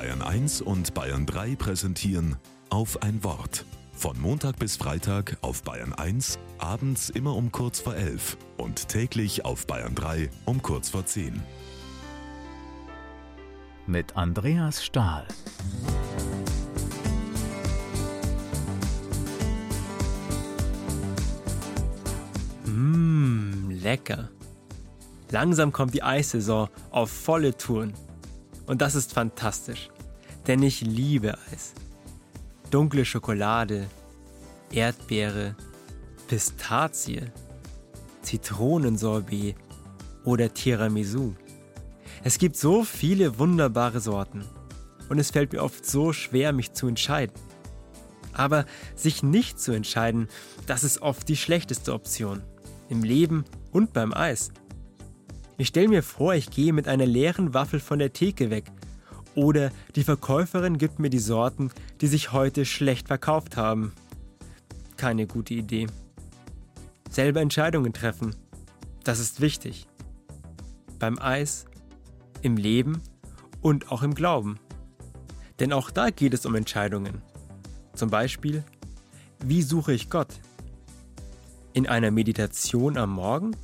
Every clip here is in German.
Bayern 1 und Bayern 3 präsentieren auf ein Wort. Von Montag bis Freitag auf Bayern 1, abends immer um kurz vor 11 und täglich auf Bayern 3 um kurz vor 10. Mit Andreas Stahl. Mmm, lecker. Langsam kommt die Eissaison auf volle Touren. Und das ist fantastisch, denn ich liebe Eis. Dunkle Schokolade, Erdbeere, Pistazie, Zitronensorbet oder Tiramisu. Es gibt so viele wunderbare Sorten und es fällt mir oft so schwer, mich zu entscheiden. Aber sich nicht zu entscheiden, das ist oft die schlechteste Option. Im Leben und beim Eis. Ich stelle mir vor, ich gehe mit einer leeren Waffel von der Theke weg. Oder die Verkäuferin gibt mir die Sorten, die sich heute schlecht verkauft haben. Keine gute Idee. Selber Entscheidungen treffen. Das ist wichtig. Beim Eis, im Leben und auch im Glauben. Denn auch da geht es um Entscheidungen. Zum Beispiel, wie suche ich Gott? In einer Meditation am Morgen?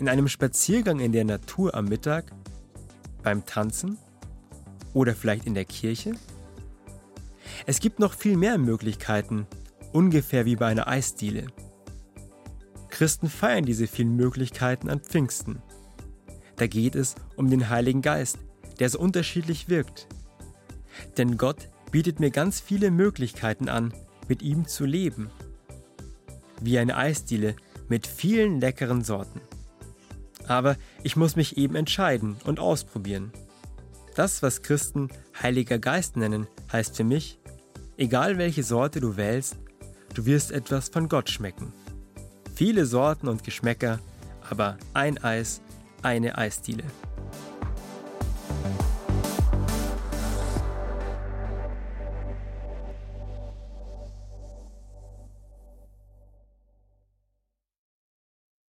In einem Spaziergang in der Natur am Mittag? Beim Tanzen? Oder vielleicht in der Kirche? Es gibt noch viel mehr Möglichkeiten, ungefähr wie bei einer Eisdiele. Christen feiern diese vielen Möglichkeiten an Pfingsten. Da geht es um den Heiligen Geist, der so unterschiedlich wirkt. Denn Gott bietet mir ganz viele Möglichkeiten an, mit ihm zu leben. Wie eine Eisdiele mit vielen leckeren Sorten. Aber ich muss mich eben entscheiden und ausprobieren. Das, was Christen Heiliger Geist nennen, heißt für mich, egal welche Sorte du wählst, du wirst etwas von Gott schmecken. Viele Sorten und Geschmäcker, aber ein Eis, eine Eisdiele.